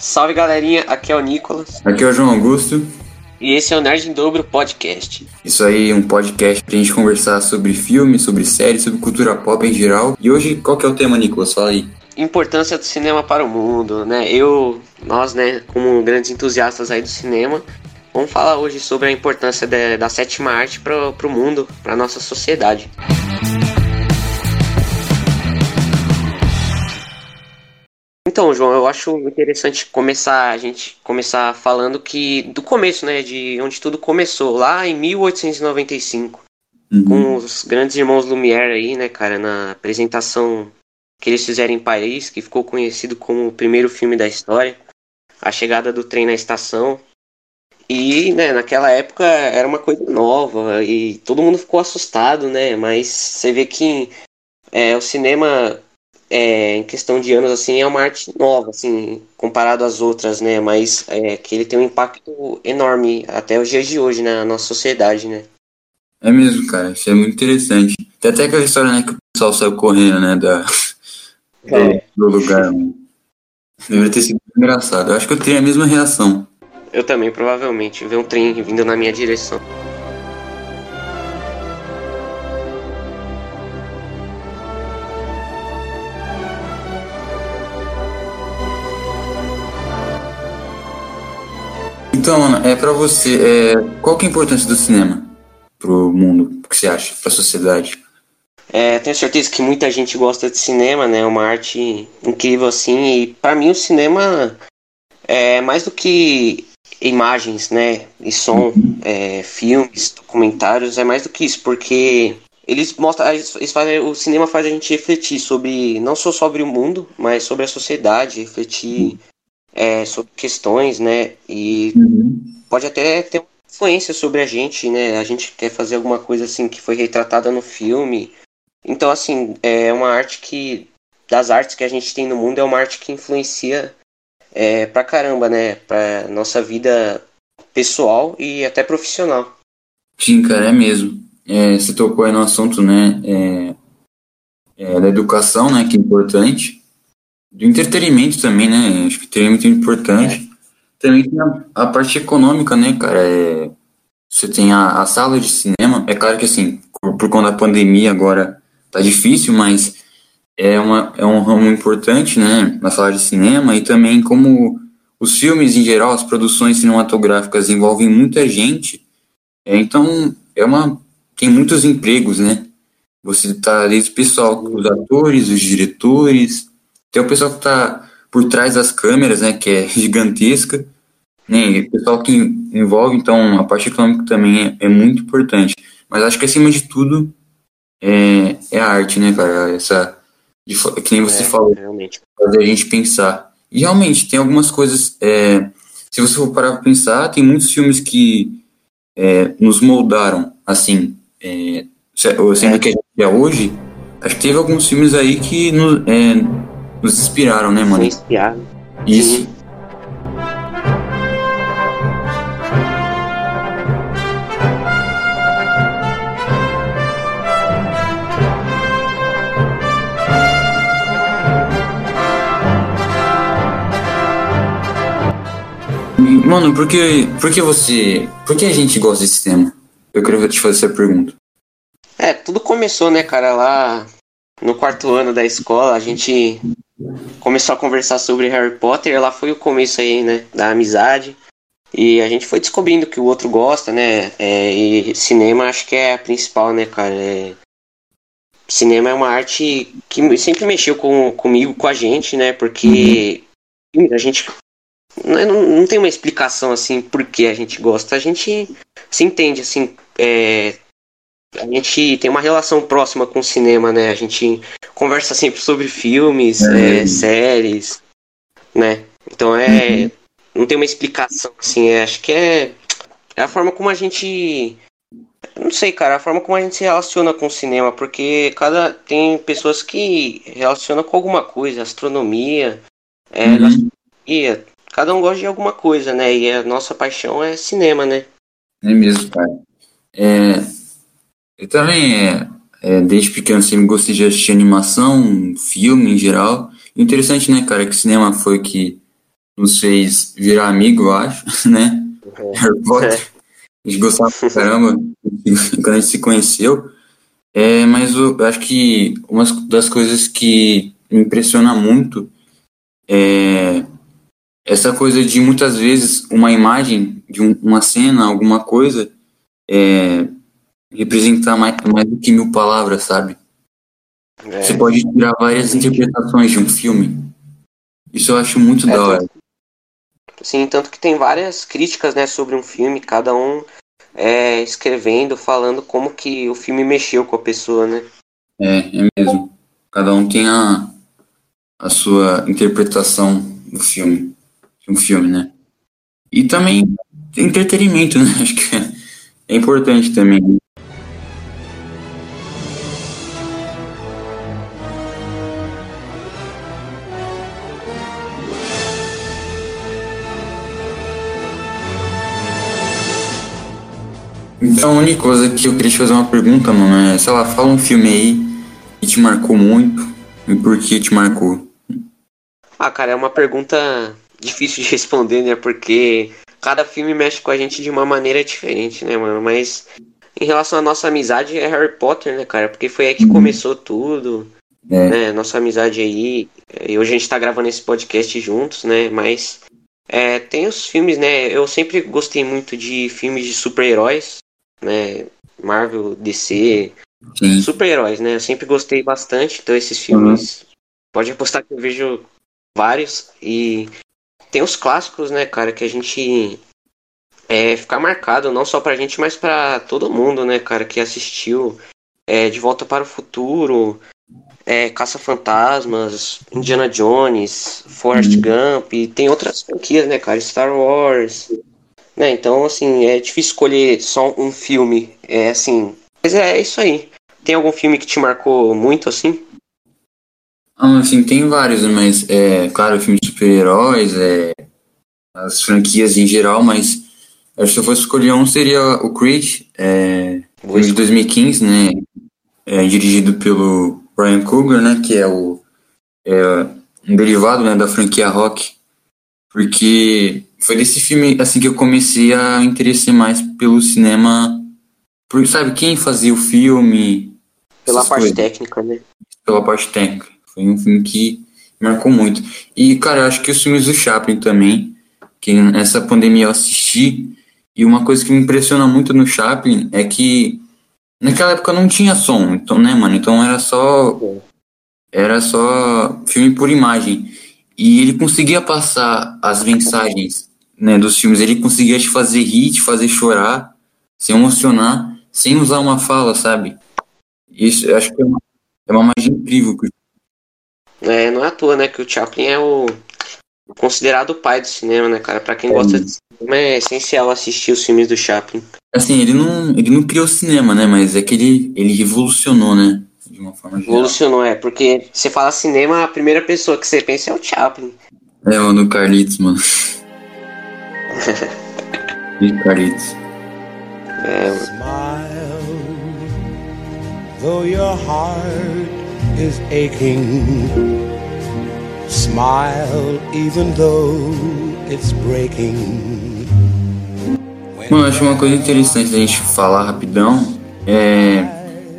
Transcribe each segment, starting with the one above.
Salve galerinha, aqui é o Nicolas. Aqui é o João Augusto. E esse é o Nerd em Dobro Podcast. Isso aí, um podcast pra gente conversar sobre filmes, sobre séries, sobre cultura pop em geral. E hoje, qual que é o tema, Nicolas? Fala aí. Importância do cinema para o mundo, né? Eu, nós, né, como grandes entusiastas aí do cinema, vamos falar hoje sobre a importância de, da sétima arte para o mundo, para nossa sociedade. Então, João, eu acho interessante começar a gente começar falando que do começo, né, de onde tudo começou, lá em 1895, uhum. com os grandes irmãos Lumière aí, né, cara, na apresentação que eles fizeram em Paris, que ficou conhecido como o primeiro filme da história, a chegada do trem na estação. E, né, naquela época era uma coisa nova e todo mundo ficou assustado, né, mas você vê que é, o cinema é, em questão de anos, assim, é uma arte nova, assim, comparado às outras, né? Mas é, que ele tem um impacto enorme até os dias de hoje né, na nossa sociedade, né? É mesmo, cara. Isso é muito interessante. Tem até aquela história, né, que o pessoal saiu correndo, né, da, é. do, lugar. Né? Deveria ter sido engraçado. Eu acho que eu teria a mesma reação. Eu também, provavelmente. Ver um trem vindo na minha direção. Então, Ana, é para você, é, qual que é a importância do cinema pro mundo? O que você acha? Pra sociedade? É, tenho certeza que muita gente gosta de cinema, né? É uma arte incrível assim. E para mim o cinema é mais do que imagens, né? E som, é, filmes, documentários, é mais do que isso, porque eles mostram, eles fazem, o cinema faz a gente refletir sobre não só sobre o mundo, mas sobre a sociedade, refletir é, sobre questões, né? E uhum. pode até ter uma influência sobre a gente, né? A gente quer fazer alguma coisa assim que foi retratada no filme. Então, assim, é uma arte que. Das artes que a gente tem no mundo, é uma arte que influencia é, pra caramba, né? Pra nossa vida pessoal e até profissional. Sim, cara, é mesmo. É, você tocou aí no assunto, né? É, é, da educação, né? Que é importante do entretenimento também, né? Acho que tem muito importante. É. Também tem a, a, parte econômica, né, cara? É, você tem a, a, sala de cinema. É claro que, assim, por, por, conta da pandemia agora tá difícil, mas é, uma, é um ramo importante, né, na sala de cinema. E também como os filmes, em geral, as produções cinematográficas envolvem muita gente. É, então, é uma... Tem muitos empregos, né? Você tá desde o pessoal, os atores, os diretores, tem o pessoal que tá por trás das câmeras, né, que é gigantesca, né, e o pessoal que envolve, então a parte econômica também é, é muito importante. Mas acho que acima de tudo é, é a arte, né, cara? Essa, de, que nem você é, falou, realmente. fazer a gente pensar. E realmente, tem algumas coisas, é, se você for parar pra pensar, tem muitos filmes que é, nos moldaram, assim, é, sendo que a gente é hoje, acho que teve alguns filmes aí que nos, é, nos inspiraram, né, mano? Foi inspirado. Isso. Sim. Mano, por que, por que você. Por que a gente gosta desse tema? Eu queria te fazer essa pergunta. É, tudo começou, né, cara, lá no quarto ano da escola. A gente começou a conversar sobre Harry Potter, lá foi o começo aí, né, da amizade. E a gente foi descobrindo que o outro gosta, né? É, e cinema acho que é a principal, né, cara? É... Cinema é uma arte que sempre mexeu com, comigo, com a gente, né? Porque a gente não, não tem uma explicação assim por que a gente gosta. A gente se entende, assim, é, a gente tem uma relação próxima com o cinema, né? A gente conversa sempre sobre filmes, é. É, séries, né? Então é. Uhum. Não tem uma explicação, assim, é, acho que é, é a forma como a gente. Não sei, cara, a forma como a gente se relaciona com o cinema, porque cada. Tem pessoas que relacionam com alguma coisa, astronomia, é, uhum. gastronomia, cada um gosta de alguma coisa, né? E a nossa paixão é cinema, né? É mesmo, cara. É, eu também, é, é, desde pequeno, sempre gostei de assistir animação, filme em geral. E interessante, né, cara, que cinema foi que nos fez virar amigo, eu acho, né? É. Harry Potter. É. A gente gostava pra caramba quando a gente se conheceu. É, mas eu, eu acho que uma das coisas que me impressiona muito é essa coisa de muitas vezes uma imagem de um, uma cena, alguma coisa, é, representar mais, mais do que mil palavras, sabe? É. Você pode tirar várias interpretações de um filme. Isso eu acho muito é, da hora. Sim, tanto que tem várias críticas né, sobre um filme, cada um é, escrevendo, falando como que o filme mexeu com a pessoa, né? É, é mesmo. Cada um tem a, a sua interpretação do filme. De um filme, né? E também entretenimento, né? Acho que é, é importante também. Então, a única coisa que eu queria te fazer uma pergunta, mano, é, sei lá, fala um filme aí que te marcou muito e por que te marcou. Ah, cara, é uma pergunta difícil de responder, né? Porque cada filme mexe com a gente de uma maneira diferente, né, mano? Mas em relação à nossa amizade é Harry Potter, né, cara? Porque foi aí que uhum. começou tudo. É. Né? Nossa amizade aí. E hoje a gente tá gravando esse podcast juntos, né? Mas é, tem os filmes, né? Eu sempre gostei muito de filmes de super-heróis né? Marvel, DC, super-heróis, né? Eu sempre gostei bastante, então esses filmes. Uhum. Pode apostar que eu vejo vários. E tem os clássicos, né, cara, que a gente. É, ficar marcado não só pra gente, mas pra todo mundo, né, cara, que assistiu. É, de Volta para o Futuro, é, Caça-Fantasmas, Indiana Jones, Forrest uhum. Gump, tem outras franquias, né, cara? Star Wars, né? Então, assim, é difícil escolher só um filme. É assim. Mas é, é isso aí. Tem algum filme que te marcou muito assim? Ah, assim, tem vários, mas é claro, filmes de super-heróis, é, as franquias em geral, mas acho que se eu fosse escolher um seria o Creed, é, filme de 2015, né? É, dirigido pelo Brian Coogler, né? Que é o é, um derivado né, da franquia Rock, porque foi desse filme assim que eu comecei a interessar mais pelo cinema. Por, sabe, quem fazia o filme? Pela parte coisas. técnica, né? Pela parte técnica. Foi um filme que marcou muito. E, cara, eu acho que os filmes do Chaplin também, que nessa pandemia eu assisti, e uma coisa que me impressiona muito no Chaplin é que naquela época não tinha som, então, né, mano? Então era só. Era só filme por imagem. E ele conseguia passar as mensagens né, dos filmes. Ele conseguia te fazer rir, te fazer chorar, se emocionar, sem usar uma fala, sabe? Isso eu acho que é uma, é uma magia incrível. É, não é à toa, né, que o Chaplin é o considerado o pai do cinema, né, cara? Pra quem é. gosta de cinema é essencial assistir os filmes do Chaplin. Assim, ele não, ele não criou cinema, né, mas é que ele, ele revolucionou, né? De uma forma geral. Revolucionou, é, porque você fala cinema, a primeira pessoa que você pensa é o Chaplin. É, o do Carlitos, mano. Carlitos. É. Smile, though your heart is aching. Smile, even though it's breaking. Mano, acho uma coisa interessante da gente falar rapidão. É.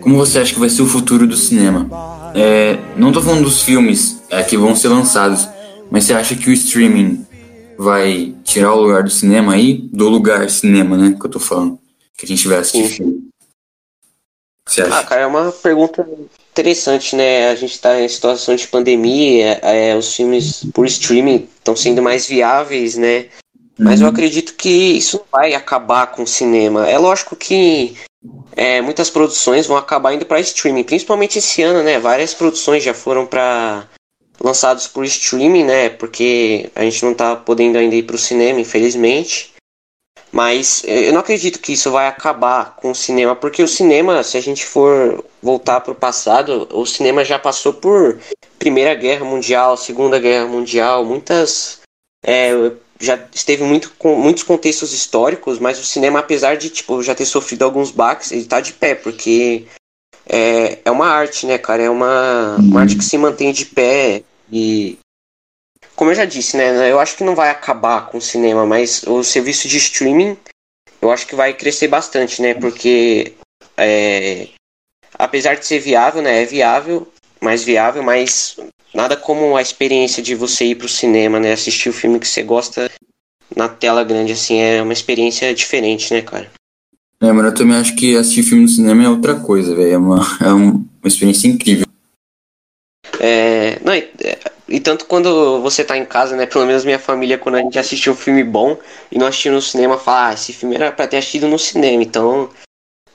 Como você acha que vai ser o futuro do cinema? É, não tô falando dos filmes é, que vão ser lançados, mas você acha que o streaming vai tirar o lugar do cinema aí, do lugar cinema, né, que eu tô falando, que a gente vai assistir filme. Você acha? Ah, cara, é uma pergunta interessante, né? A gente tá em situação de pandemia, é, os filmes por streaming estão sendo mais viáveis, né? Mas uhum. eu acredito que isso não vai acabar com o cinema. É lógico que é, muitas produções vão acabar indo para streaming, principalmente esse ano, né? Várias produções já foram para lançados por streaming, né? Porque a gente não tá podendo ainda ir pro cinema, infelizmente. Mas eu não acredito que isso vai acabar com o cinema, porque o cinema, se a gente for voltar para o passado, o cinema já passou por Primeira Guerra Mundial, Segunda Guerra Mundial, muitas. É, já esteve muito com muitos contextos históricos, mas o cinema, apesar de tipo, já ter sofrido alguns baques, ele está de pé, porque é, é uma arte, né, cara? É uma, uma arte que se mantém de pé e como eu já disse, né? Eu acho que não vai acabar com o cinema, mas o serviço de streaming eu acho que vai crescer bastante, né? Porque é, apesar de ser viável, né? É viável, mais viável, mas nada como a experiência de você ir pro cinema, né? Assistir o filme que você gosta na tela grande, assim, é uma experiência diferente, né, cara? É, mas eu também acho que assistir filme no cinema é outra coisa, velho. É uma, é uma experiência incrível. É, não, e, e, tanto quando você tá em casa, né? Pelo menos minha família, quando a gente assistiu um filme bom e não assistiu no cinema, fala, ah, esse filme era pra ter assistido no cinema. Então,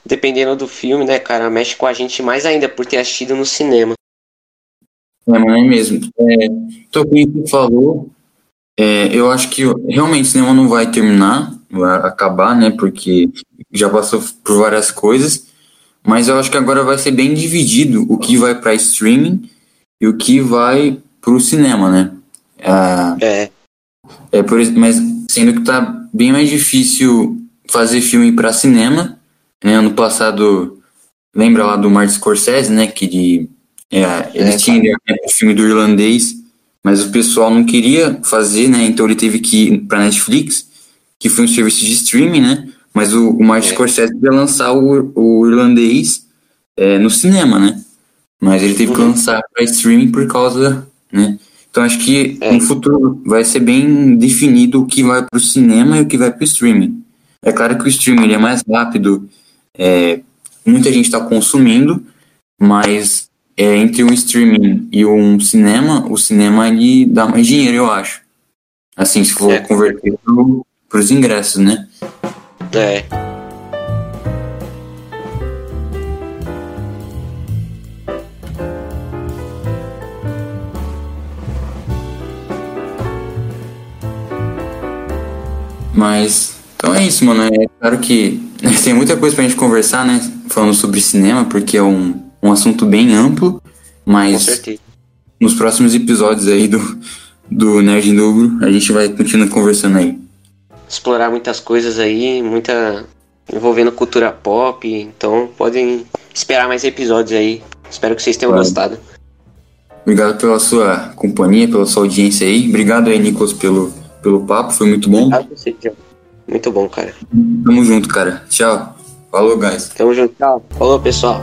dependendo do filme, né, cara, mexe com a gente mais ainda por ter assistido no cinema. É, mas é mesmo. É, tô com o que falou. É, eu acho que realmente o cinema não vai terminar, vai acabar, né? Porque já passou por várias coisas. Mas eu acho que agora vai ser bem dividido o que vai para streaming e o que vai pro cinema, né? É. é. é por, mas sendo que tá bem mais difícil fazer filme para cinema. Né? Ano passado, lembra lá do Martin Scorsese, né? Que de, é, eles é, tinham né, o filme do irlandês, mas o pessoal não queria fazer, né? Então ele teve que ir pra Netflix, que foi um serviço de streaming, né? Mas o, o Martin é. Scorsese ia lançar o, o irlandês é, no cinema, né? Mas ele teve uhum. que lançar para streaming por causa, né? Então acho que é. no futuro vai ser bem definido o que vai para o cinema e o que vai para o streaming. É claro que o streaming é mais rápido, é, muita gente está consumindo, mas é, entre um streaming e um cinema, o cinema ele dá mais dinheiro, eu acho. Assim, se for é. converter para os ingressos, né? É. Mas, então é isso, mano. É claro que tem muita coisa pra gente conversar, né? Falando sobre cinema, porque é um, um assunto bem amplo. Mas nos próximos episódios aí do, do Nerd Dobro, a gente vai continuar conversando aí. Explorar muitas coisas aí, muita. envolvendo cultura pop. Então podem esperar mais episódios aí. Espero que vocês tenham claro. gostado. Obrigado pela sua companhia, pela sua audiência aí. Obrigado aí, Nicolas, pelo pelo papo, foi muito bom. Muito bom, cara. Tamo junto, cara. Tchau. Falou, guys. Tamo junto, tchau. Falou, pessoal.